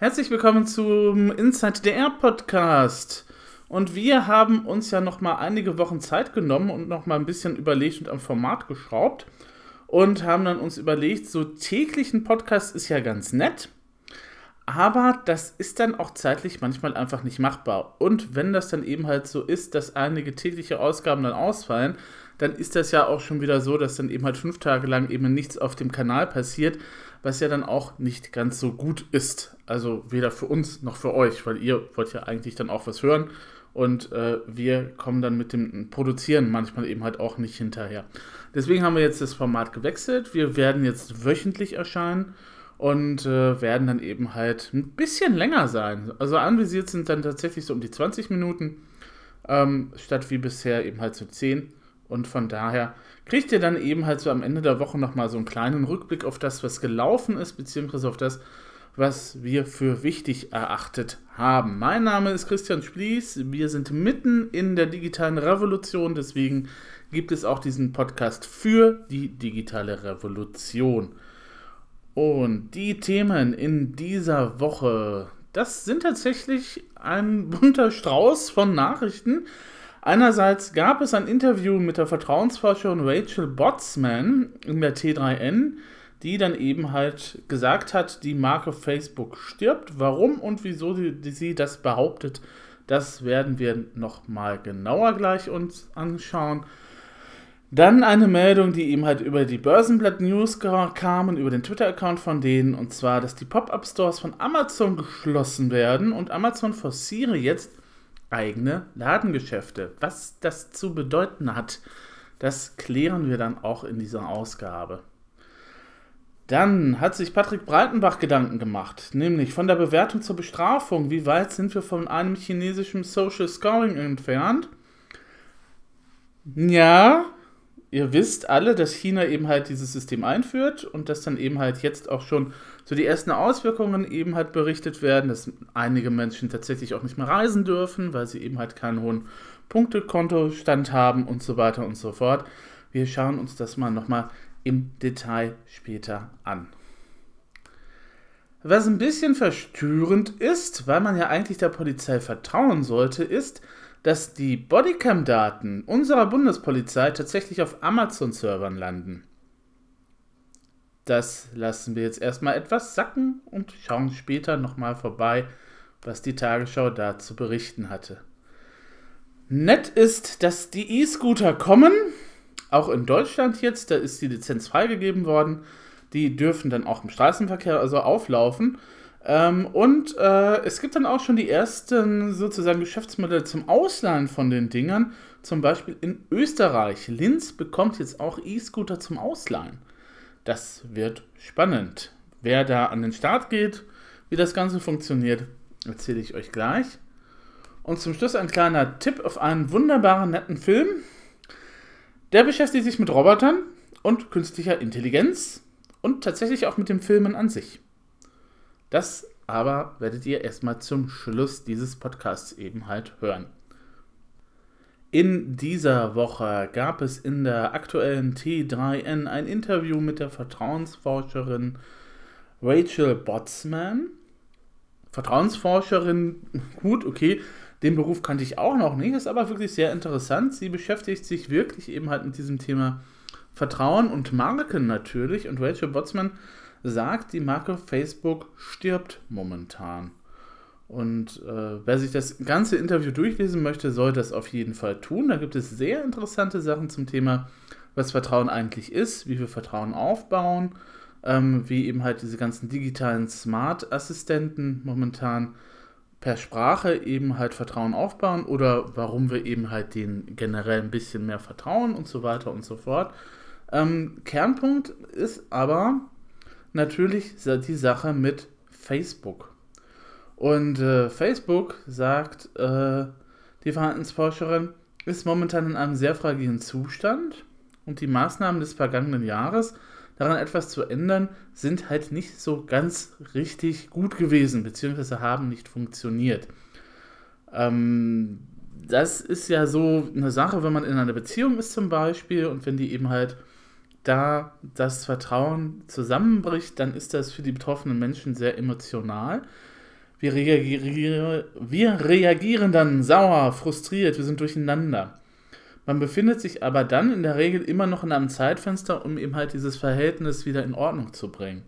Herzlich willkommen zum Inside DR Podcast. Und wir haben uns ja noch mal einige Wochen Zeit genommen und noch mal ein bisschen überlegt und am Format geschraubt und haben dann uns überlegt, so täglichen Podcast ist ja ganz nett, aber das ist dann auch zeitlich manchmal einfach nicht machbar. Und wenn das dann eben halt so ist, dass einige tägliche Ausgaben dann ausfallen, dann ist das ja auch schon wieder so, dass dann eben halt fünf Tage lang eben nichts auf dem Kanal passiert, was ja dann auch nicht ganz so gut ist. Also weder für uns noch für euch, weil ihr wollt ja eigentlich dann auch was hören und äh, wir kommen dann mit dem Produzieren manchmal eben halt auch nicht hinterher. Deswegen haben wir jetzt das Format gewechselt. Wir werden jetzt wöchentlich erscheinen und äh, werden dann eben halt ein bisschen länger sein. Also anvisiert sind dann tatsächlich so um die 20 Minuten, ähm, statt wie bisher eben halt so 10. Und von daher kriegt ihr dann eben halt so am Ende der Woche nochmal so einen kleinen Rückblick auf das, was gelaufen ist, beziehungsweise auf das, was wir für wichtig erachtet haben. Mein Name ist Christian Splies. Wir sind mitten in der digitalen Revolution, deswegen gibt es auch diesen Podcast für die digitale Revolution. Und die Themen in dieser Woche, das sind tatsächlich ein bunter Strauß von Nachrichten. Einerseits gab es ein Interview mit der Vertrauensforscherin Rachel Botsman in der T3N, die dann eben halt gesagt hat, die Marke Facebook stirbt. Warum und wieso sie, das behauptet, das werden wir nochmal genauer gleich uns anschauen. Dann eine Meldung, die eben halt über die Börsenblatt News kam und über den Twitter-Account von denen, und zwar, dass die Pop-Up-Stores von Amazon geschlossen werden und Amazon forciere jetzt eigene Ladengeschäfte. Was das zu bedeuten hat, das klären wir dann auch in dieser Ausgabe. Dann hat sich Patrick Breitenbach Gedanken gemacht, nämlich von der Bewertung zur Bestrafung. Wie weit sind wir von einem chinesischen Social Scoring entfernt? Ja, ihr wisst alle, dass China eben halt dieses System einführt und dass dann eben halt jetzt auch schon so die ersten Auswirkungen eben halt berichtet werden, dass einige Menschen tatsächlich auch nicht mehr reisen dürfen, weil sie eben halt keinen hohen Punktekontostand haben und so weiter und so fort. Wir schauen uns das mal nochmal im Detail später an. Was ein bisschen verstörend ist, weil man ja eigentlich der Polizei vertrauen sollte, ist, dass die Bodycam-Daten unserer Bundespolizei tatsächlich auf Amazon-Servern landen. Das lassen wir jetzt erstmal etwas sacken und schauen später nochmal vorbei, was die Tagesschau dazu berichten hatte. Nett ist, dass die E-Scooter kommen, auch in Deutschland jetzt, da ist die Lizenz freigegeben worden. Die dürfen dann auch im Straßenverkehr also auflaufen. Ähm, und äh, es gibt dann auch schon die ersten sozusagen Geschäftsmodelle zum Ausleihen von den Dingern. Zum Beispiel in Österreich. Linz bekommt jetzt auch E-Scooter zum Ausleihen. Das wird spannend. Wer da an den Start geht, wie das Ganze funktioniert, erzähle ich euch gleich. Und zum Schluss ein kleiner Tipp auf einen wunderbaren, netten Film. Der beschäftigt sich mit Robotern und künstlicher Intelligenz und tatsächlich auch mit dem Filmen an sich. Das aber werdet ihr erstmal zum Schluss dieses Podcasts eben halt hören. In dieser Woche gab es in der aktuellen T3N ein Interview mit der Vertrauensforscherin Rachel Botsman. Vertrauensforscherin, gut, okay, den Beruf kannte ich auch noch nicht, ist aber wirklich sehr interessant. Sie beschäftigt sich wirklich eben halt mit diesem Thema Vertrauen und Marken natürlich. Und Rachel Botsman sagt, die Marke Facebook stirbt momentan. Und äh, wer sich das ganze Interview durchlesen möchte, soll das auf jeden Fall tun. Da gibt es sehr interessante Sachen zum Thema, was Vertrauen eigentlich ist, wie wir Vertrauen aufbauen, ähm, wie eben halt diese ganzen digitalen Smart-Assistenten momentan per Sprache eben halt Vertrauen aufbauen oder warum wir eben halt denen generell ein bisschen mehr vertrauen und so weiter und so fort. Ähm, Kernpunkt ist aber, natürlich die Sache mit Facebook. Und äh, Facebook sagt, äh, die Verhaltensforscherin ist momentan in einem sehr fragilen Zustand und die Maßnahmen des vergangenen Jahres, daran etwas zu ändern, sind halt nicht so ganz richtig gut gewesen, beziehungsweise haben nicht funktioniert. Ähm, das ist ja so eine Sache, wenn man in einer Beziehung ist zum Beispiel und wenn die eben halt da das Vertrauen zusammenbricht, dann ist das für die betroffenen Menschen sehr emotional. Wir reagieren, wir reagieren dann sauer, frustriert, wir sind durcheinander. Man befindet sich aber dann in der Regel immer noch in einem Zeitfenster, um eben halt dieses Verhältnis wieder in Ordnung zu bringen.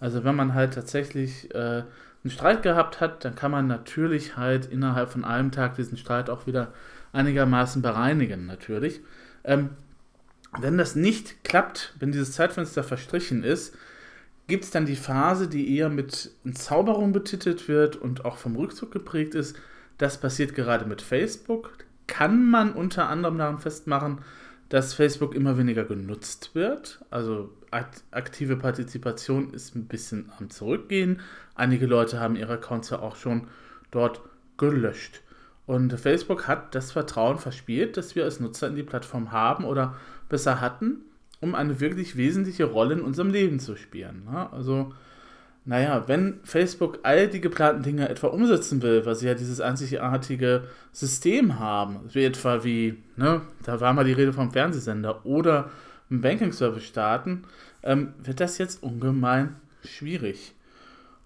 Also wenn man halt tatsächlich äh, einen Streit gehabt hat, dann kann man natürlich halt innerhalb von einem Tag diesen Streit auch wieder einigermaßen bereinigen, natürlich. Ähm, wenn das nicht klappt, wenn dieses Zeitfenster verstrichen ist, gibt es dann die Phase, die eher mit Entzauberung betitelt wird und auch vom Rückzug geprägt ist. Das passiert gerade mit Facebook. Kann man unter anderem daran festmachen, dass Facebook immer weniger genutzt wird. Also aktive Partizipation ist ein bisschen am Zurückgehen. Einige Leute haben ihre Accounts ja auch schon dort gelöscht. Und Facebook hat das Vertrauen verspielt, das wir als Nutzer in die Plattform haben oder besser hatten um eine wirklich wesentliche Rolle in unserem Leben zu spielen. Ne? Also, naja, wenn Facebook all die geplanten Dinge etwa umsetzen will, weil sie ja dieses einzigartige System haben, wie etwa wie, ne, da war mal die Rede vom Fernsehsender oder einen Banking-Service starten, ähm, wird das jetzt ungemein schwierig.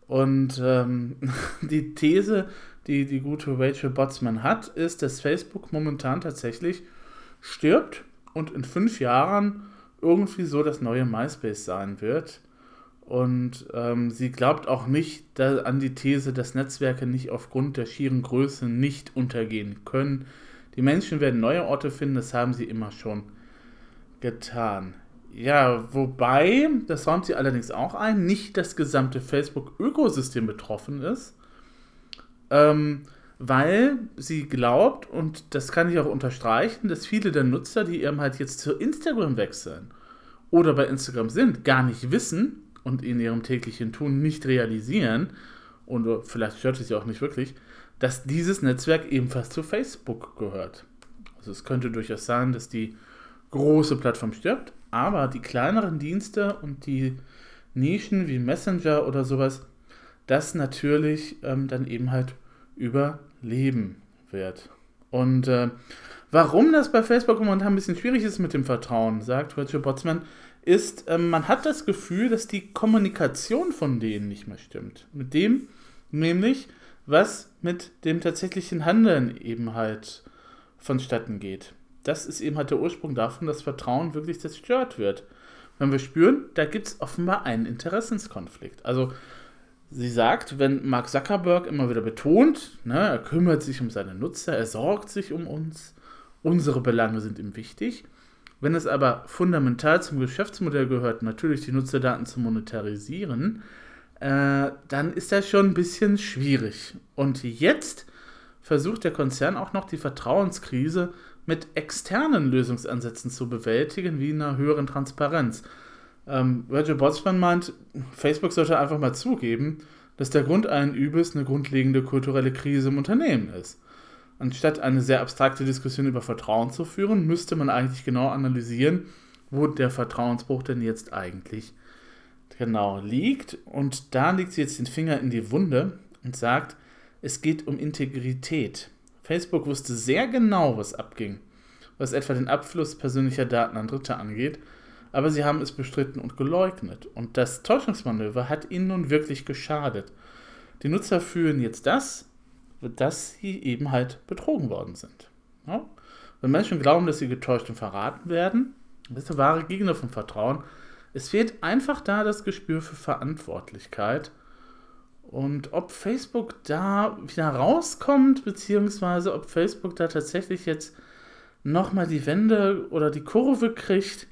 Und ähm, die These, die die gute Rachel Botsman hat, ist, dass Facebook momentan tatsächlich stirbt und in fünf Jahren irgendwie so das neue MySpace sein wird. Und ähm, sie glaubt auch nicht da, an die These, dass Netzwerke nicht aufgrund der schieren Größe nicht untergehen können. Die Menschen werden neue Orte finden, das haben sie immer schon getan. Ja, wobei, das räumt sie allerdings auch ein, nicht das gesamte Facebook-Ökosystem betroffen ist, ähm, weil sie glaubt, und das kann ich auch unterstreichen, dass viele der Nutzer, die eben halt jetzt zu Instagram wechseln oder bei Instagram sind, gar nicht wissen und in ihrem täglichen Tun nicht realisieren, und vielleicht stört es sie auch nicht wirklich, dass dieses Netzwerk ebenfalls zu Facebook gehört. Also es könnte durchaus sein, dass die große Plattform stirbt, aber die kleineren Dienste und die Nischen wie Messenger oder sowas, das natürlich ähm, dann eben halt überleben wird. Und äh, warum das bei Facebook momentan ein bisschen schwierig ist mit dem Vertrauen, sagt Rachel Botsman, ist, äh, man hat das Gefühl, dass die Kommunikation von denen nicht mehr stimmt. Mit dem, nämlich, was mit dem tatsächlichen Handeln eben halt vonstatten geht. Das ist eben halt der Ursprung davon, dass Vertrauen wirklich zerstört wird. Wenn wir spüren, da gibt es offenbar einen Interessenskonflikt. Also Sie sagt, wenn Mark Zuckerberg immer wieder betont, ne, er kümmert sich um seine Nutzer, er sorgt sich um uns, unsere Belange sind ihm wichtig. Wenn es aber fundamental zum Geschäftsmodell gehört, natürlich die Nutzerdaten zu monetarisieren, äh, dann ist das schon ein bisschen schwierig. Und jetzt versucht der Konzern auch noch die Vertrauenskrise mit externen Lösungsansätzen zu bewältigen, wie einer höheren Transparenz. Ähm, Roger Botsman meint, Facebook sollte einfach mal zugeben, dass der Grund allen Übels eine grundlegende kulturelle Krise im Unternehmen ist. Anstatt eine sehr abstrakte Diskussion über Vertrauen zu führen, müsste man eigentlich genau analysieren, wo der Vertrauensbruch denn jetzt eigentlich genau liegt. Und da legt sie jetzt den Finger in die Wunde und sagt, es geht um Integrität. Facebook wusste sehr genau, was abging, was etwa den Abfluss persönlicher Daten an Dritte angeht aber sie haben es bestritten und geleugnet. Und das Täuschungsmanöver hat ihnen nun wirklich geschadet. Die Nutzer fühlen jetzt das, dass sie eben halt betrogen worden sind. Ja? Wenn Menschen glauben, dass sie getäuscht und verraten werden, das ist der wahre Gegner vom Vertrauen. Es fehlt einfach da das Gespür für Verantwortlichkeit. Und ob Facebook da wieder rauskommt, beziehungsweise ob Facebook da tatsächlich jetzt nochmal die Wende oder die Kurve kriegt,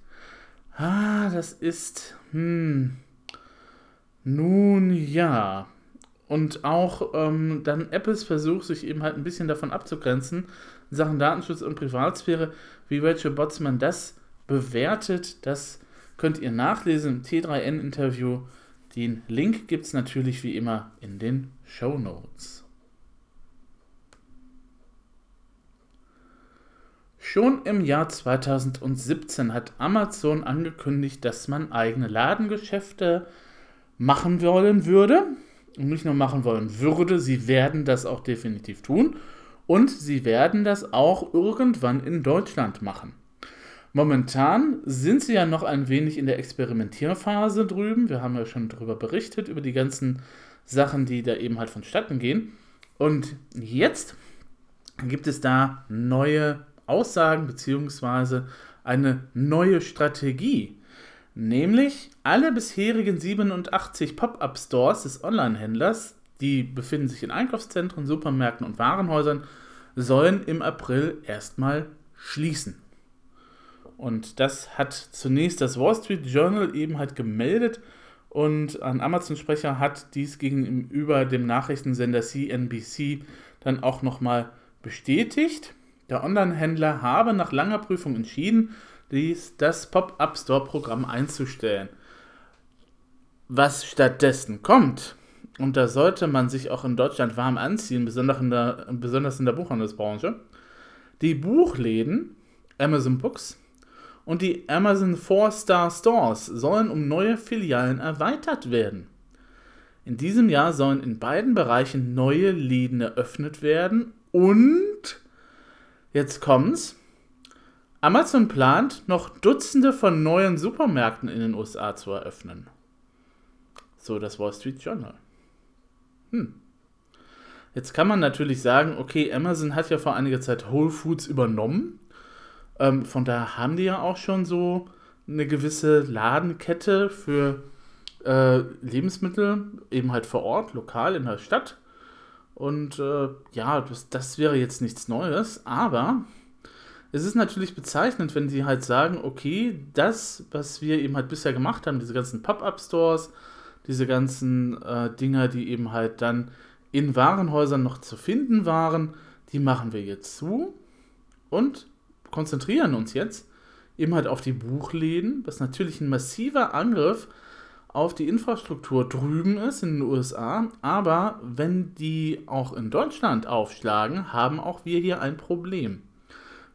Ah, das ist. Hm. Nun ja. Und auch ähm, dann Apples Versuch, sich eben halt ein bisschen davon abzugrenzen, in Sachen Datenschutz und Privatsphäre, wie Rachel Botsman das bewertet, das könnt ihr nachlesen im T3N-Interview. Den Link gibt es natürlich wie immer in den Show Notes. Schon im Jahr 2017 hat Amazon angekündigt, dass man eigene Ladengeschäfte machen wollen würde. Nicht nur machen wollen würde, sie werden das auch definitiv tun. Und sie werden das auch irgendwann in Deutschland machen. Momentan sind sie ja noch ein wenig in der Experimentierphase drüben. Wir haben ja schon darüber berichtet, über die ganzen Sachen, die da eben halt vonstatten gehen. Und jetzt gibt es da neue Aussagen beziehungsweise eine neue Strategie. Nämlich alle bisherigen 87 Pop-up-Stores des Online-Händlers, die befinden sich in Einkaufszentren, Supermärkten und Warenhäusern, sollen im April erstmal schließen. Und das hat zunächst das Wall Street Journal eben halt gemeldet und ein Amazon-Sprecher hat dies gegenüber dem Nachrichtensender CNBC dann auch nochmal bestätigt. Der Online-Händler habe nach langer Prüfung entschieden, dies, das Pop-Up-Store-Programm einzustellen. Was stattdessen kommt, und da sollte man sich auch in Deutschland warm anziehen, besonders in der, besonders in der Buchhandelsbranche, die Buchläden, Amazon Books und die Amazon 4-Star Stores sollen um neue Filialen erweitert werden. In diesem Jahr sollen in beiden Bereichen neue Läden eröffnet werden und jetzt kommt's. Amazon plant, noch Dutzende von neuen Supermärkten in den USA zu eröffnen. So das Wall Street Journal. Hm. Jetzt kann man natürlich sagen, okay, Amazon hat ja vor einiger Zeit Whole Foods übernommen. Ähm, von daher haben die ja auch schon so eine gewisse Ladenkette für äh, Lebensmittel, eben halt vor Ort, lokal in der Stadt. Und äh, ja, das, das wäre jetzt nichts Neues, aber es ist natürlich bezeichnend, wenn sie halt sagen, okay, das, was wir eben halt bisher gemacht haben, diese ganzen Pop-up-Stores, diese ganzen äh, Dinger, die eben halt dann in Warenhäusern noch zu finden waren, die machen wir jetzt zu und konzentrieren uns jetzt eben halt auf die Buchläden, was natürlich ein massiver Angriff auf die Infrastruktur drüben ist in den USA, aber wenn die auch in Deutschland aufschlagen, haben auch wir hier ein Problem.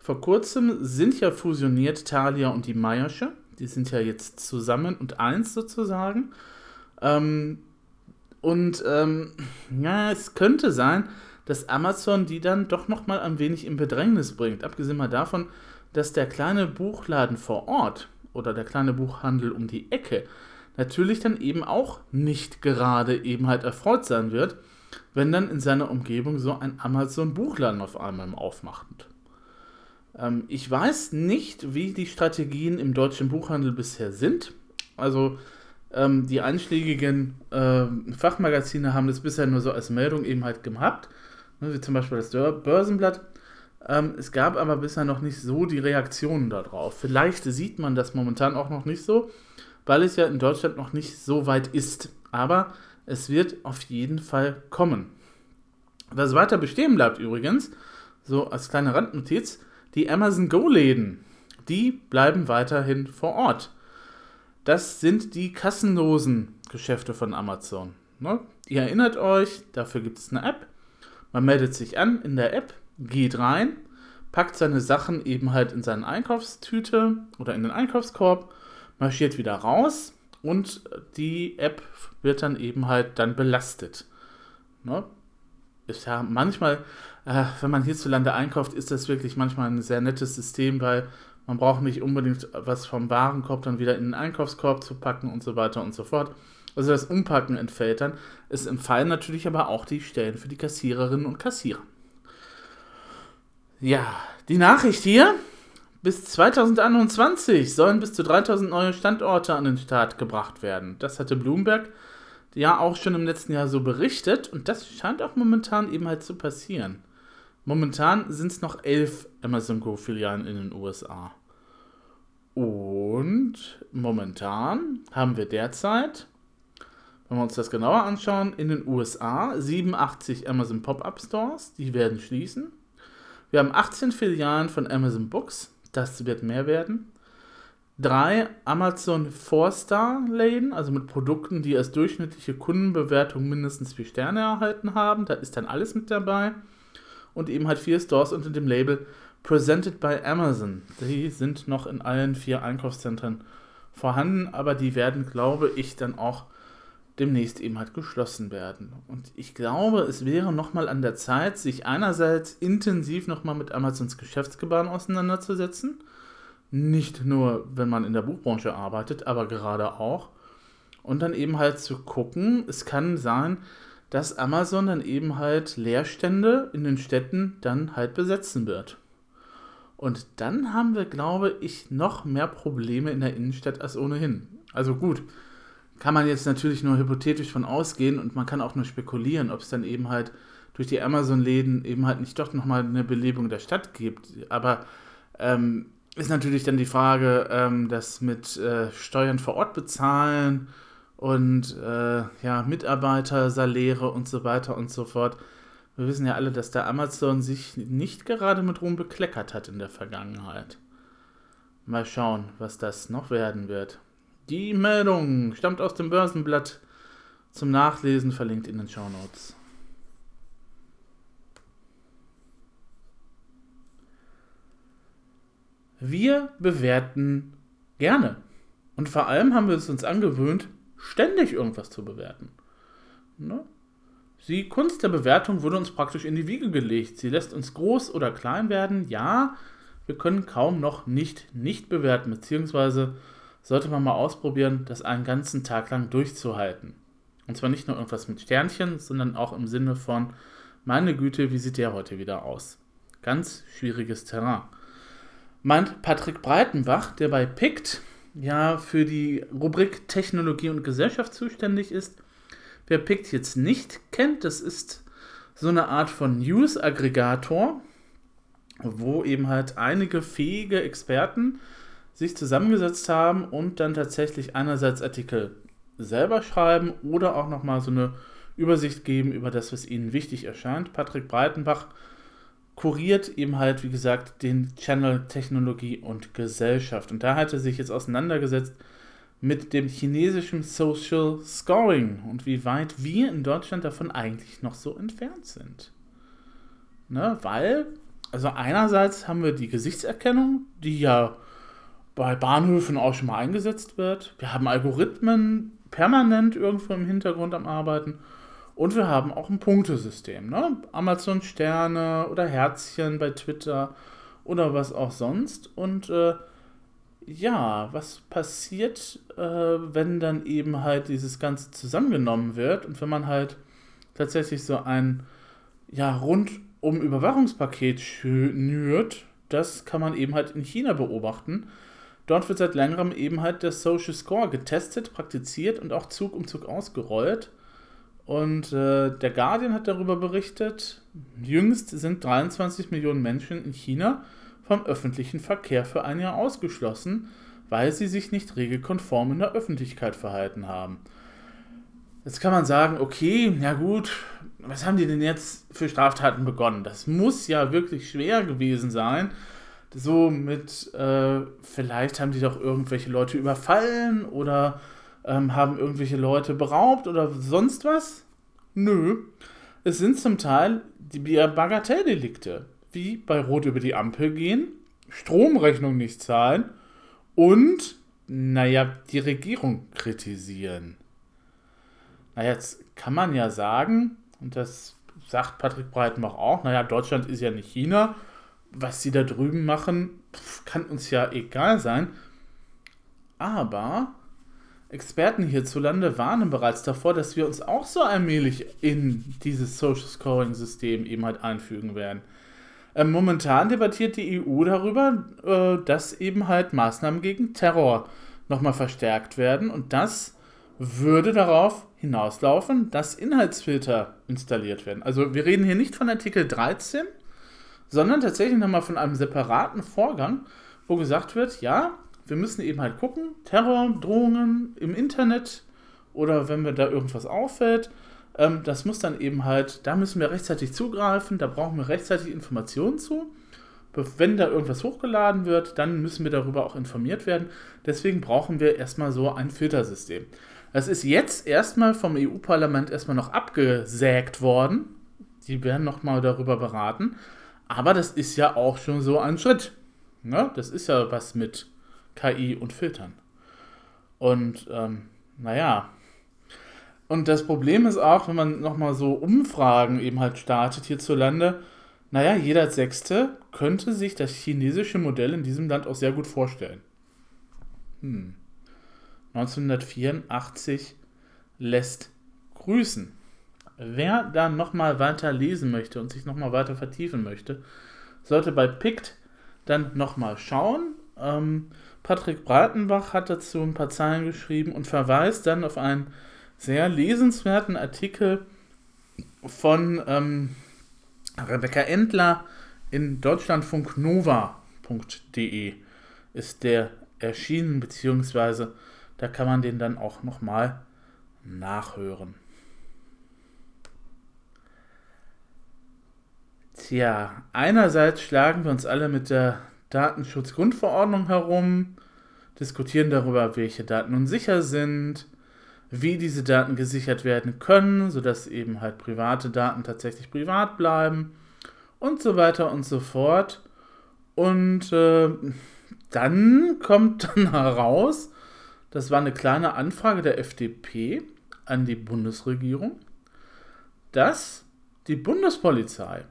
Vor kurzem sind ja fusioniert Thalia und die Meiersche. Die sind ja jetzt zusammen und eins sozusagen. Ähm, und ähm, ja, es könnte sein, dass Amazon die dann doch nochmal ein wenig in Bedrängnis bringt. Abgesehen mal davon, dass der kleine Buchladen vor Ort oder der kleine Buchhandel um die Ecke natürlich dann eben auch nicht gerade eben halt erfreut sein wird, wenn dann in seiner Umgebung so ein Amazon-Buchladen auf einmal aufmacht. Ähm, ich weiß nicht, wie die Strategien im deutschen Buchhandel bisher sind. Also ähm, die einschlägigen äh, Fachmagazine haben das bisher nur so als Meldung eben halt gehabt, ne, wie zum Beispiel das Börsenblatt. Ähm, es gab aber bisher noch nicht so die Reaktionen darauf. Vielleicht sieht man das momentan auch noch nicht so, weil es ja in Deutschland noch nicht so weit ist. Aber es wird auf jeden Fall kommen. Was weiter bestehen bleibt übrigens, so als kleine Randnotiz, die Amazon Go-Läden, die bleiben weiterhin vor Ort. Das sind die kassenlosen Geschäfte von Amazon. Ne? Ihr erinnert euch, dafür gibt es eine App. Man meldet sich an in der App, geht rein, packt seine Sachen eben halt in seine Einkaufstüte oder in den Einkaufskorb, marschiert wieder raus und die App wird dann eben halt dann belastet. Ne? Ist ja manchmal äh, wenn man hierzulande einkauft, ist das wirklich manchmal ein sehr nettes System, weil man braucht nicht unbedingt was vom Warenkorb dann wieder in den Einkaufskorb zu packen und so weiter und so fort. Also das Umpacken entfällt dann. Es entfallen natürlich aber auch die Stellen für die Kassiererinnen und Kassierer. Ja, die Nachricht hier. Bis 2021 sollen bis zu 3000 neue Standorte an den Start gebracht werden. Das hatte Bloomberg ja auch schon im letzten Jahr so berichtet und das scheint auch momentan eben halt zu passieren. Momentan sind es noch elf Amazon Go-Filialen in den USA. Und momentan haben wir derzeit, wenn wir uns das genauer anschauen, in den USA 87 Amazon Pop-Up Stores, die werden schließen. Wir haben 18 Filialen von Amazon Books, das wird mehr werden. Drei Amazon 4-Star-Läden, also mit Produkten, die als durchschnittliche Kundenbewertung mindestens 4 Sterne erhalten haben. Da ist dann alles mit dabei und eben halt vier Stores unter dem Label Presented by Amazon. Die sind noch in allen vier Einkaufszentren vorhanden, aber die werden, glaube ich, dann auch demnächst eben halt geschlossen werden. Und ich glaube, es wäre nochmal an der Zeit, sich einerseits intensiv nochmal mit Amazons Geschäftsgebaren auseinanderzusetzen. Nicht nur, wenn man in der Buchbranche arbeitet, aber gerade auch. Und dann eben halt zu gucken, es kann sein, dass Amazon dann eben halt Leerstände in den Städten dann halt besetzen wird. Und dann haben wir, glaube ich, noch mehr Probleme in der Innenstadt als ohnehin. Also gut, kann man jetzt natürlich nur hypothetisch von ausgehen und man kann auch nur spekulieren, ob es dann eben halt durch die Amazon-Läden eben halt nicht doch nochmal eine Belebung der Stadt gibt. Aber ähm, ist natürlich dann die Frage, ähm, das mit äh, Steuern vor Ort bezahlen und äh, ja, Mitarbeitersaläre und so weiter und so fort. Wir wissen ja alle, dass der Amazon sich nicht gerade mit Ruhm bekleckert hat in der Vergangenheit. Mal schauen, was das noch werden wird. Die Meldung stammt aus dem Börsenblatt. Zum Nachlesen verlinkt in den Show Notes. Wir bewerten gerne. Und vor allem haben wir es uns angewöhnt, ständig irgendwas zu bewerten. Ne? Die Kunst der Bewertung wurde uns praktisch in die Wiege gelegt. Sie lässt uns groß oder klein werden. Ja, wir können kaum noch nicht nicht bewerten, beziehungsweise sollte man mal ausprobieren, das einen ganzen Tag lang durchzuhalten. Und zwar nicht nur irgendwas mit Sternchen, sondern auch im Sinne von, meine Güte, wie sieht der heute wieder aus? Ganz schwieriges Terrain. Meint Patrick Breitenbach, der bei PICT ja für die Rubrik Technologie und Gesellschaft zuständig ist. Wer PICT jetzt nicht kennt, das ist so eine Art von News-Aggregator, wo eben halt einige fähige Experten sich zusammengesetzt haben und dann tatsächlich einerseits Artikel selber schreiben oder auch nochmal so eine Übersicht geben über das, was ihnen wichtig erscheint. Patrick Breitenbach kuriert eben halt, wie gesagt, den Channel Technologie und Gesellschaft. Und da hat er sich jetzt auseinandergesetzt mit dem chinesischen Social Scoring und wie weit wir in Deutschland davon eigentlich noch so entfernt sind. Ne, weil, also einerseits haben wir die Gesichtserkennung, die ja bei Bahnhöfen auch schon mal eingesetzt wird. Wir haben Algorithmen permanent irgendwo im Hintergrund am Arbeiten. Und wir haben auch ein Punktesystem. Ne? Amazon Sterne oder Herzchen bei Twitter oder was auch sonst. Und äh, ja, was passiert, äh, wenn dann eben halt dieses Ganze zusammengenommen wird und wenn man halt tatsächlich so ein ja, rundum Überwachungspaket schnürt, das kann man eben halt in China beobachten. Dort wird seit längerem eben halt der Social Score getestet, praktiziert und auch Zug um Zug ausgerollt. Und äh, der Guardian hat darüber berichtet, jüngst sind 23 Millionen Menschen in China vom öffentlichen Verkehr für ein Jahr ausgeschlossen, weil sie sich nicht regelkonform in der Öffentlichkeit verhalten haben. Jetzt kann man sagen, okay, ja gut, was haben die denn jetzt für Straftaten begonnen? Das muss ja wirklich schwer gewesen sein. So mit, äh, vielleicht haben die doch irgendwelche Leute überfallen oder ähm, haben irgendwelche Leute beraubt oder sonst was? Nö. Es sind zum Teil die Bagatelldelikte, wie bei Rot über die Ampel gehen, Stromrechnung nicht zahlen und, naja, die Regierung kritisieren. Na, jetzt kann man ja sagen, und das sagt Patrick Breitenbach auch, naja, Deutschland ist ja nicht China, was sie da drüben machen, kann uns ja egal sein. Aber Experten hierzulande warnen bereits davor, dass wir uns auch so allmählich in dieses Social Scoring System eben halt einfügen werden. Ähm, momentan debattiert die EU darüber, äh, dass eben halt Maßnahmen gegen Terror nochmal verstärkt werden und das würde darauf hinauslaufen, dass Inhaltsfilter installiert werden. Also wir reden hier nicht von Artikel 13, sondern tatsächlich nochmal von einem separaten Vorgang, wo gesagt wird, ja, wir müssen eben halt gucken, Terror, Drohungen im Internet oder wenn mir da irgendwas auffällt, ähm, das muss dann eben halt, da müssen wir rechtzeitig zugreifen, da brauchen wir rechtzeitig Informationen zu. Wenn da irgendwas hochgeladen wird, dann müssen wir darüber auch informiert werden. Deswegen brauchen wir erstmal so ein Filtersystem. Das ist jetzt erstmal vom EU-Parlament erstmal noch abgesägt worden. Die werden nochmal darüber beraten. Aber das ist ja auch schon so ein Schritt. Ne? Das ist ja was mit KI und Filtern. Und ähm, naja. Und das Problem ist auch, wenn man nochmal so Umfragen eben halt startet hierzulande, naja, jeder Sechste könnte sich das chinesische Modell in diesem Land auch sehr gut vorstellen. Hm. 1984 lässt grüßen. Wer dann nochmal weiter lesen möchte und sich nochmal weiter vertiefen möchte, sollte bei PICT dann nochmal schauen. Ähm, Patrick Breitenbach hat dazu ein paar Zeilen geschrieben und verweist dann auf einen sehr lesenswerten Artikel von ähm, Rebecca Endler in deutschlandfunknova.de ist der erschienen, beziehungsweise da kann man den dann auch nochmal nachhören. Tja, einerseits schlagen wir uns alle mit der Datenschutzgrundverordnung herum, diskutieren darüber, welche Daten nun sicher sind, wie diese Daten gesichert werden können, sodass eben halt private Daten tatsächlich privat bleiben und so weiter und so fort. Und äh, dann kommt dann heraus, das war eine kleine Anfrage der FDP an die Bundesregierung, dass die Bundespolizei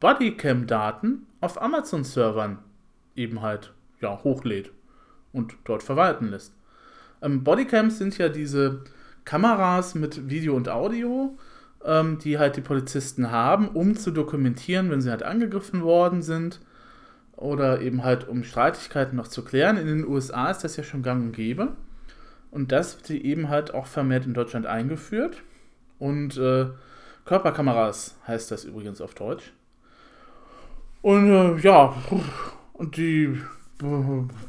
Bodycam-Daten auf Amazon-Servern eben halt ja, hochlädt und dort verwalten lässt. Ähm, Bodycams sind ja diese Kameras mit Video und Audio, ähm, die halt die Polizisten haben, um zu dokumentieren, wenn sie halt angegriffen worden sind oder eben halt um Streitigkeiten noch zu klären. In den USA ist das ja schon gang und gäbe. Und das wird eben halt auch vermehrt in Deutschland eingeführt. Und äh, Körperkameras heißt das übrigens auf Deutsch. Und äh, ja, und die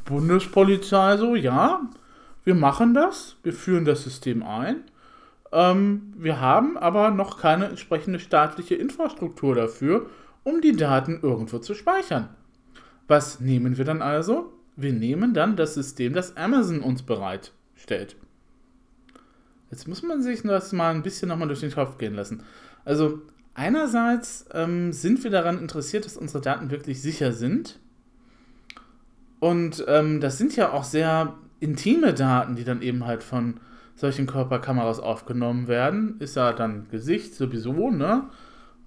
Bundespolizei so, ja, wir machen das, wir führen das System ein. Ähm, wir haben aber noch keine entsprechende staatliche Infrastruktur dafür, um die Daten irgendwo zu speichern. Was nehmen wir dann also? Wir nehmen dann das System, das Amazon uns bereitstellt. Jetzt muss man sich das mal ein bisschen nochmal durch den Kopf gehen lassen. Also einerseits ähm, sind wir daran interessiert, dass unsere Daten wirklich sicher sind. Und ähm, das sind ja auch sehr intime Daten, die dann eben halt von solchen Körperkameras aufgenommen werden. Ist ja dann Gesicht sowieso, ne?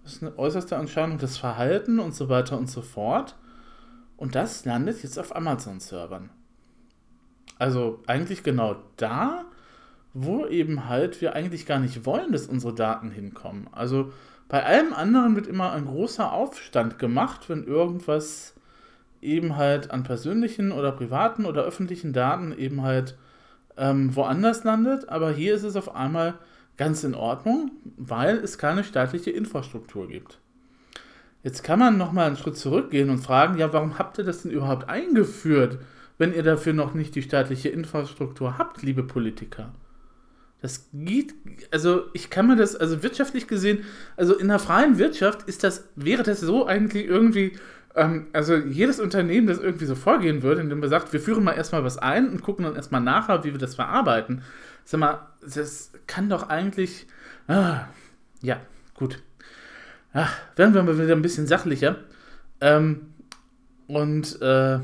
Das ist eine äußerste Entscheidung, das Verhalten und so weiter und so fort. Und das landet jetzt auf Amazon-Servern. Also eigentlich genau da, wo eben halt wir eigentlich gar nicht wollen, dass unsere Daten hinkommen. Also bei allem anderen wird immer ein großer Aufstand gemacht, wenn irgendwas eben halt an persönlichen oder privaten oder öffentlichen Daten eben halt ähm, woanders landet. Aber hier ist es auf einmal ganz in Ordnung, weil es keine staatliche Infrastruktur gibt. Jetzt kann man nochmal einen Schritt zurückgehen und fragen, ja, warum habt ihr das denn überhaupt eingeführt, wenn ihr dafür noch nicht die staatliche Infrastruktur habt, liebe Politiker? Das geht, also ich kann mir das, also wirtschaftlich gesehen, also in der freien Wirtschaft ist das, wäre das so eigentlich irgendwie ähm, also jedes Unternehmen, das irgendwie so vorgehen würde, indem man sagt, wir führen mal erstmal was ein und gucken dann erstmal nachher, wie wir das verarbeiten. Sag mal, das kann doch eigentlich. Ah, ja, gut. Ach, werden wir mal wieder ein bisschen sachlicher. Ähm, und äh, ne,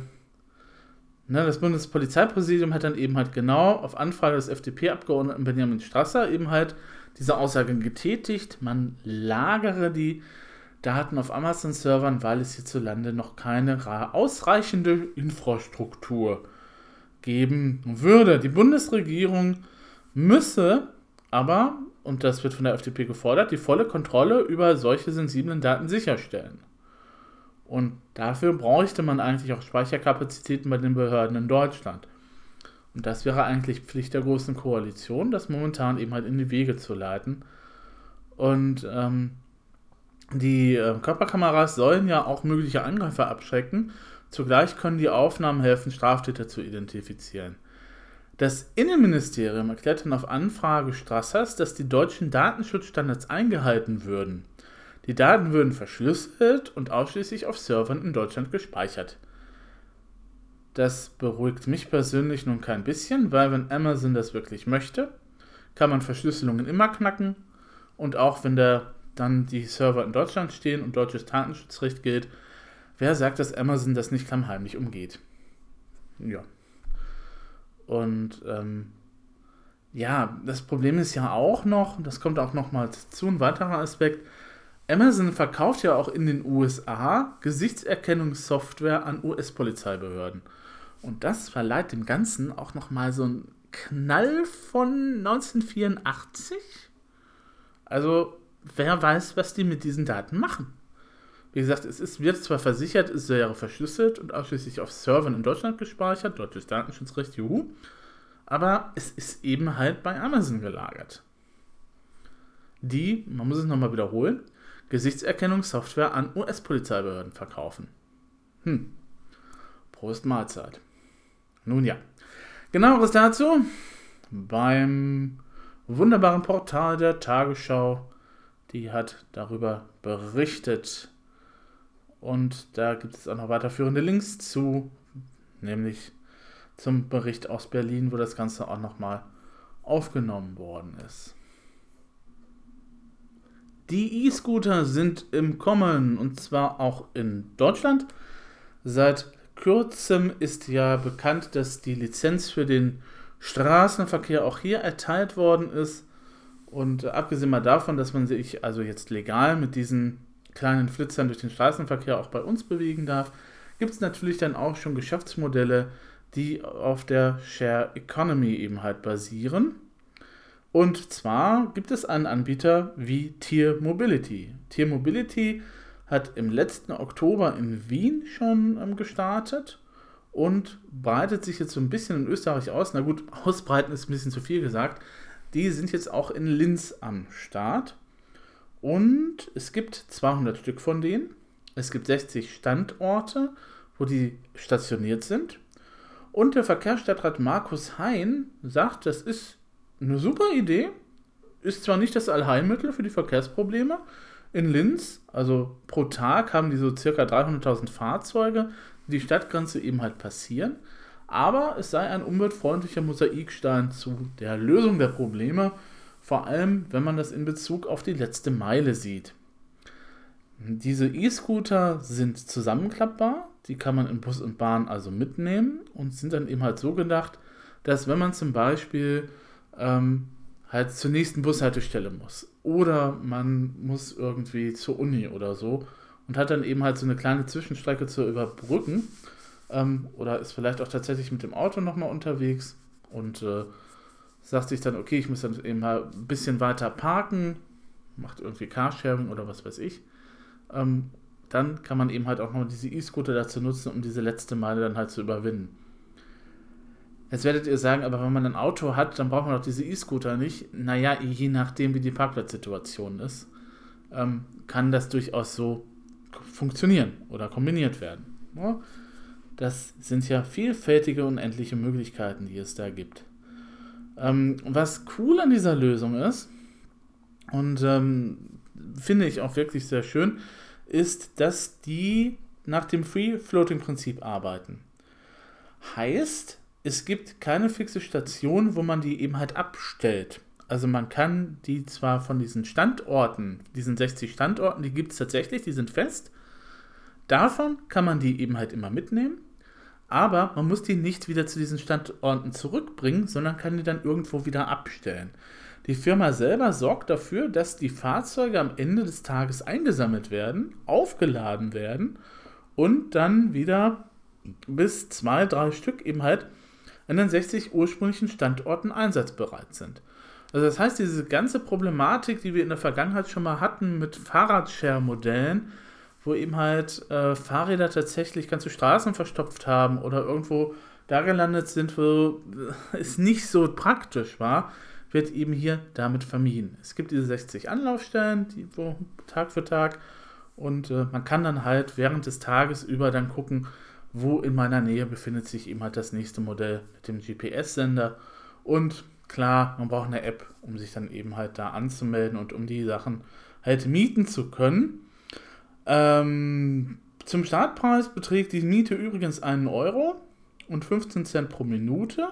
das Bundespolizeipräsidium hat dann eben halt genau auf Anfrage des FDP-Abgeordneten Benjamin Strasser eben halt diese Aussage getätigt, man lagere die Daten auf Amazon-Servern, weil es hierzulande noch keine ausreichende Infrastruktur geben würde. Die Bundesregierung müsse aber, und das wird von der FDP gefordert, die volle Kontrolle über solche sensiblen Daten sicherstellen. Und dafür bräuchte man eigentlich auch Speicherkapazitäten bei den Behörden in Deutschland. Und das wäre eigentlich Pflicht der Großen Koalition, das momentan eben halt in die Wege zu leiten. Und ähm, die äh, Körperkameras sollen ja auch mögliche Angreifer abschrecken. Zugleich können die Aufnahmen helfen, Straftäter zu identifizieren. Das Innenministerium erklärt dann auf Anfrage Strassers, dass die deutschen Datenschutzstandards eingehalten würden. Die Daten würden verschlüsselt und ausschließlich auf Servern in Deutschland gespeichert. Das beruhigt mich persönlich nun kein bisschen, weil wenn Amazon das wirklich möchte, kann man Verschlüsselungen immer knacken und auch wenn der dann die Server in Deutschland stehen und deutsches Datenschutzrecht gilt, wer sagt, dass Amazon das nicht klammheimlich umgeht? Ja. Und ähm, ja, das Problem ist ja auch noch, das kommt auch noch mal zu, ein weiterer Aspekt, Amazon verkauft ja auch in den USA Gesichtserkennungssoftware an US-Polizeibehörden. Und das verleiht dem Ganzen auch noch mal so einen Knall von 1984. Also, wer weiß, was die mit diesen Daten machen. Wie gesagt, es ist, wird zwar versichert, es wäre verschlüsselt und ausschließlich auf Servern in Deutschland gespeichert, ist Datenschutzrecht, juhu, aber es ist eben halt bei Amazon gelagert. Die, man muss es nochmal wiederholen, Gesichtserkennungssoftware an US-Polizeibehörden verkaufen. Hm. Prost Mahlzeit. Nun ja. Genaueres dazu beim wunderbaren Portal der Tagesschau. Die hat darüber berichtet. Und da gibt es auch noch weiterführende Links zu, nämlich zum Bericht aus Berlin, wo das Ganze auch nochmal aufgenommen worden ist. Die E-Scooter sind im Kommen und zwar auch in Deutschland. Seit kurzem ist ja bekannt, dass die Lizenz für den Straßenverkehr auch hier erteilt worden ist. Und abgesehen mal davon, dass man sich also jetzt legal mit diesen kleinen Flitzern durch den Straßenverkehr auch bei uns bewegen darf, gibt es natürlich dann auch schon Geschäftsmodelle, die auf der Share Economy eben halt basieren. Und zwar gibt es einen Anbieter wie Tier Mobility. Tier Mobility hat im letzten Oktober in Wien schon ähm, gestartet und breitet sich jetzt so ein bisschen in Österreich aus. Na gut, ausbreiten ist ein bisschen zu viel gesagt. Die sind jetzt auch in Linz am Start. Und es gibt 200 Stück von denen. Es gibt 60 Standorte, wo die stationiert sind. Und der Verkehrsstadtrat Markus Hein sagt, das ist eine super Idee. Ist zwar nicht das Allheilmittel für die Verkehrsprobleme in Linz, also pro Tag haben die so circa 300.000 Fahrzeuge, die die Stadtgrenze eben halt passieren, aber es sei ein umweltfreundlicher Mosaikstein zu der Lösung der Probleme vor allem wenn man das in Bezug auf die letzte Meile sieht. Diese E-Scooter sind zusammenklappbar, die kann man in Bus und Bahn also mitnehmen und sind dann eben halt so gedacht, dass wenn man zum Beispiel ähm, halt zur nächsten Bushaltestelle muss oder man muss irgendwie zur Uni oder so und hat dann eben halt so eine kleine Zwischenstrecke zu überbrücken ähm, oder ist vielleicht auch tatsächlich mit dem Auto nochmal unterwegs und äh, sagt sich dann, okay, ich muss dann eben mal ein bisschen weiter parken, macht irgendwie Carsharing oder was weiß ich. Ähm, dann kann man eben halt auch noch diese E-Scooter dazu nutzen, um diese letzte Meile dann halt zu überwinden. Jetzt werdet ihr sagen, aber wenn man ein Auto hat, dann braucht man doch diese E-Scooter nicht. Naja, je nachdem, wie die Parkplatzsituation ist, ähm, kann das durchaus so funktionieren oder kombiniert werden. Ja? Das sind ja vielfältige und endliche Möglichkeiten, die es da gibt. Ähm, was cool an dieser Lösung ist, und ähm, finde ich auch wirklich sehr schön, ist, dass die nach dem Free-Floating-Prinzip arbeiten. Heißt, es gibt keine fixe Station, wo man die eben halt abstellt. Also man kann die zwar von diesen Standorten, diesen 60 Standorten, die gibt es tatsächlich, die sind fest. Davon kann man die eben halt immer mitnehmen. Aber man muss die nicht wieder zu diesen Standorten zurückbringen, sondern kann die dann irgendwo wieder abstellen. Die Firma selber sorgt dafür, dass die Fahrzeuge am Ende des Tages eingesammelt werden, aufgeladen werden und dann wieder bis zwei, drei Stück eben halt an den 60 ursprünglichen Standorten einsatzbereit sind. Also das heißt, diese ganze Problematik, die wir in der Vergangenheit schon mal hatten mit Fahrradshare-Modellen, wo eben halt äh, Fahrräder tatsächlich ganze Straßen verstopft haben oder irgendwo da gelandet sind, wo es nicht so praktisch war, wird eben hier damit vermieden. Es gibt diese 60 Anlaufstellen, die wo Tag für Tag und äh, man kann dann halt während des Tages über dann gucken, wo in meiner Nähe befindet sich eben halt das nächste Modell mit dem GPS-Sender und klar, man braucht eine App, um sich dann eben halt da anzumelden und um die Sachen halt mieten zu können. Ähm, zum Startpreis beträgt die Miete übrigens 1 Euro und 15 Cent pro Minute.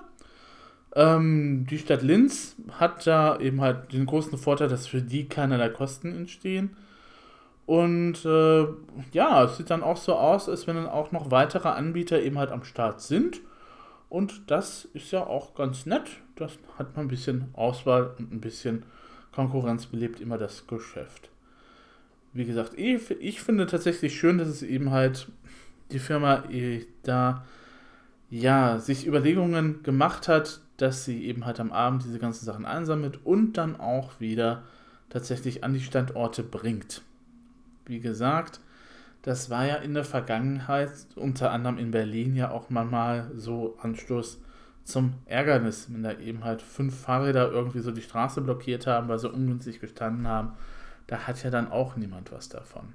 Ähm, die Stadt Linz hat da eben halt den großen Vorteil, dass für die keinerlei Kosten entstehen. Und äh, ja, es sieht dann auch so aus, als wenn dann auch noch weitere Anbieter eben halt am Start sind. Und das ist ja auch ganz nett. Das hat man ein bisschen Auswahl und ein bisschen Konkurrenz belebt immer das Geschäft wie gesagt, ich, ich finde tatsächlich schön, dass es eben halt die Firma da ja sich Überlegungen gemacht hat, dass sie eben halt am Abend diese ganzen Sachen einsammelt und dann auch wieder tatsächlich an die Standorte bringt. Wie gesagt, das war ja in der Vergangenheit, unter anderem in Berlin, ja auch mal so Anstoß zum Ärgernis, wenn da eben halt fünf Fahrräder irgendwie so die Straße blockiert haben, weil sie ungünstig gestanden haben. Da hat ja dann auch niemand was davon.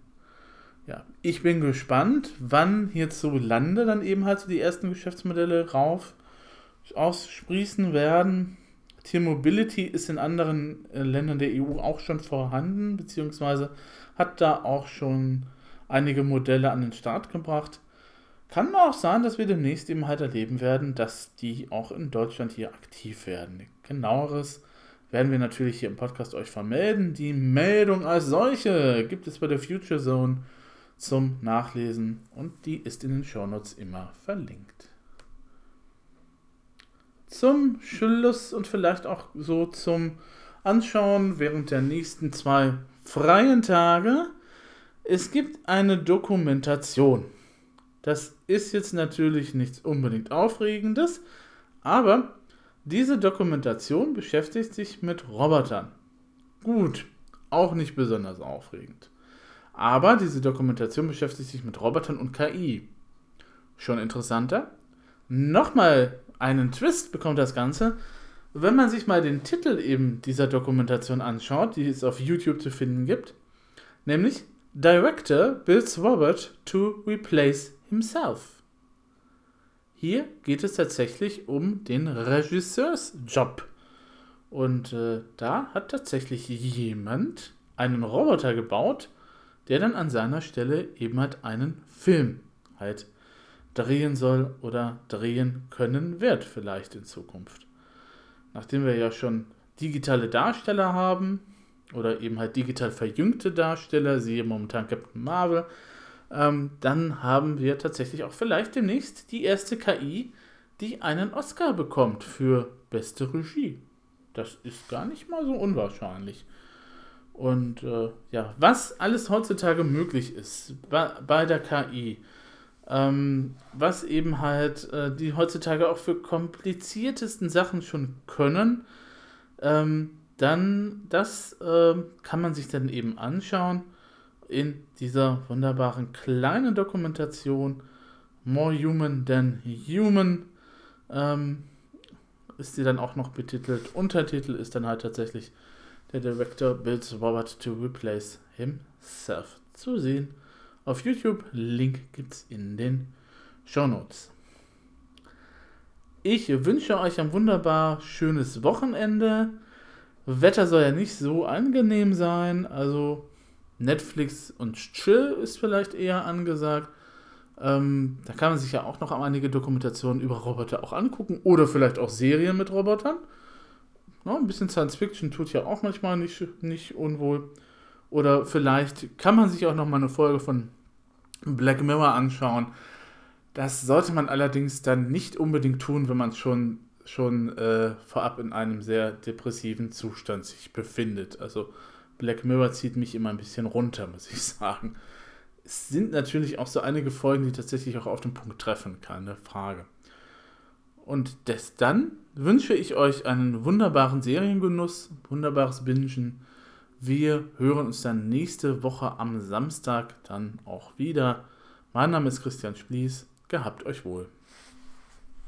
Ja, ich bin gespannt, wann jetzt so Lande dann eben halt so die ersten Geschäftsmodelle rauf aussprießen werden. Tier Mobility ist in anderen äh, Ländern der EU auch schon vorhanden, beziehungsweise hat da auch schon einige Modelle an den Start gebracht. Kann auch sein, dass wir demnächst eben halt erleben werden, dass die auch in Deutschland hier aktiv werden. Genaueres werden wir natürlich hier im Podcast euch vermelden. Die Meldung als solche gibt es bei der Future Zone zum Nachlesen und die ist in den Shownotes immer verlinkt. Zum Schluss und vielleicht auch so zum Anschauen während der nächsten zwei freien Tage. Es gibt eine Dokumentation. Das ist jetzt natürlich nichts unbedingt Aufregendes, aber diese Dokumentation beschäftigt sich mit Robotern. Gut, auch nicht besonders aufregend. Aber diese Dokumentation beschäftigt sich mit Robotern und KI. Schon interessanter. Nochmal einen Twist bekommt das Ganze, wenn man sich mal den Titel eben dieser Dokumentation anschaut, die es auf YouTube zu finden gibt, nämlich Director builds Robot to replace himself. Hier geht es tatsächlich um den Regisseursjob. Und äh, da hat tatsächlich jemand einen Roboter gebaut, der dann an seiner Stelle eben halt einen Film halt drehen soll oder drehen können wird, vielleicht in Zukunft. Nachdem wir ja schon digitale Darsteller haben oder eben halt digital verjüngte Darsteller, siehe momentan Captain Marvel, ähm, dann haben wir tatsächlich auch vielleicht demnächst die erste KI, die einen Oscar bekommt für beste Regie. Das ist gar nicht mal so unwahrscheinlich. Und äh, ja, was alles heutzutage möglich ist bei, bei der KI, ähm, was eben halt äh, die heutzutage auch für kompliziertesten Sachen schon können, ähm, dann das äh, kann man sich dann eben anschauen in dieser wunderbaren kleinen Dokumentation More Human Than Human. Ähm, ist sie dann auch noch betitelt. Untertitel ist dann halt tatsächlich der Director builds Robert to replace himself zu sehen auf YouTube. Link gibt es in den Show Notes. Ich wünsche euch ein wunderbar schönes Wochenende. Wetter soll ja nicht so angenehm sein, also Netflix und Chill ist vielleicht eher angesagt. Ähm, da kann man sich ja auch noch einige Dokumentationen über Roboter auch angucken oder vielleicht auch Serien mit Robotern. Ja, ein bisschen Science Fiction tut ja auch manchmal nicht, nicht unwohl. Oder vielleicht kann man sich auch noch mal eine Folge von Black Mirror anschauen. Das sollte man allerdings dann nicht unbedingt tun, wenn man schon, schon äh, vorab in einem sehr depressiven Zustand sich befindet. Also Black Mirror zieht mich immer ein bisschen runter, muss ich sagen. Es sind natürlich auch so einige Folgen, die tatsächlich auch auf den Punkt treffen, keine Frage. Und das dann wünsche ich euch einen wunderbaren Seriengenuss, wunderbares Bingen wir hören uns dann nächste Woche am Samstag dann auch wieder. Mein Name ist Christian Splies. Gehabt euch wohl.